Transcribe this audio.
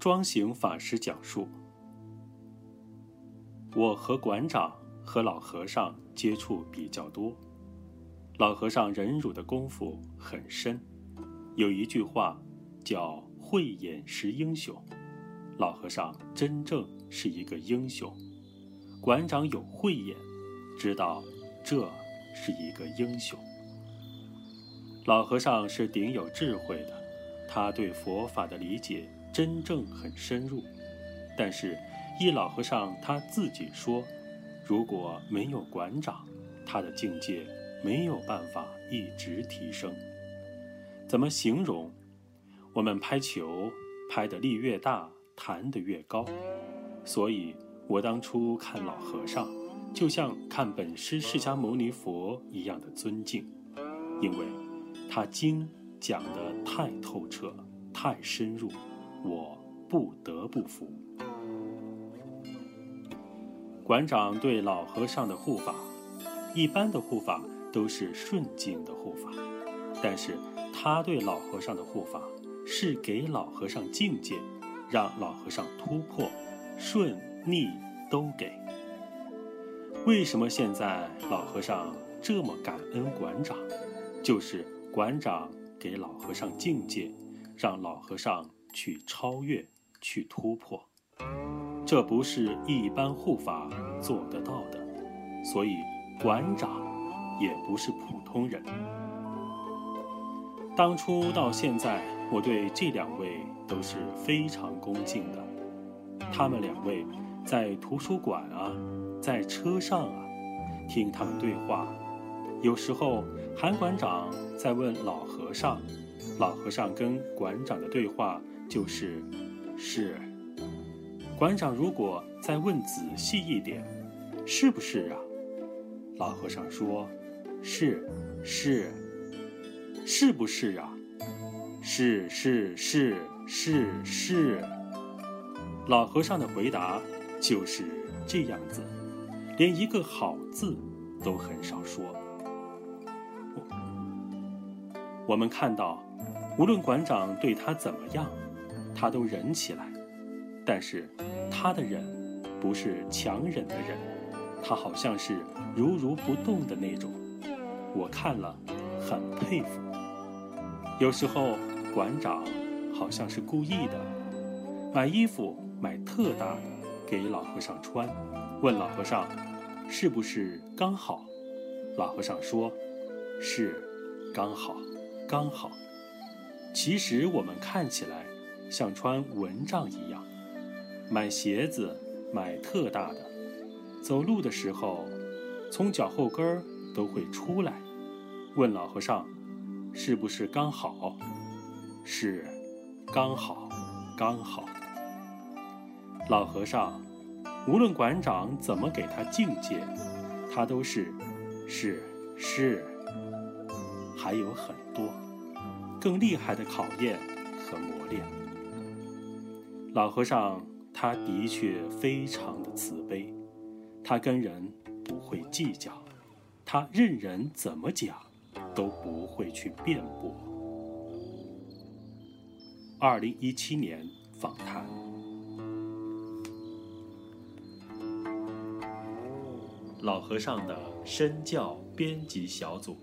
庄行法师讲述：我和馆长和老和尚接触比较多，老和尚忍辱的功夫很深。有一句话叫“慧眼识英雄”，老和尚真正是一个英雄。馆长有慧眼，知道这是一个英雄。老和尚是顶有智慧的，他对佛法的理解真正很深入。但是，一老和尚他自己说，如果没有馆长，他的境界没有办法一直提升。怎么形容？我们拍球，拍的力越大，弹得越高。所以我当初看老和尚，就像看本师释迦牟尼佛一样的尊敬，因为。他经讲得太透彻、太深入，我不得不服。馆长对老和尚的护法，一般的护法都是顺境的护法，但是他对老和尚的护法是给老和尚境界，让老和尚突破，顺逆都给。为什么现在老和尚这么感恩馆长？就是。馆长给老和尚境界，让老和尚去超越、去突破，这不是一般护法做得到的，所以馆长也不是普通人。当初到现在，我对这两位都是非常恭敬的。他们两位在图书馆啊，在车上啊，听他们对话，有时候。韩馆长在问老和尚，老和尚跟馆长的对话就是“是”。馆长如果再问仔细一点，“是不是啊？”老和尚说：“是，是，是不是啊？是是是是是。”老和尚的回答就是这样子，连一个好字都很少说。我们看到，无论馆长对他怎么样，他都忍起来。但是，他的忍不是强忍的忍，他好像是如如不动的那种。我看了，很佩服。有时候，馆长好像是故意的，买衣服买特大的给老和尚穿，问老和尚是不是刚好。老和尚说：“是，刚好。”刚好，其实我们看起来像穿蚊帐一样。买鞋子买特大的，走路的时候从脚后跟儿都会出来。问老和尚，是不是刚好？是，刚好，刚好。老和尚，无论馆长怎么给他境界，他都是，是是。还有很多更厉害的考验和磨练。老和尚他的确非常的慈悲，他跟人不会计较，他任人怎么讲都不会去辩驳。二零一七年访谈，老和尚的身教编辑小组。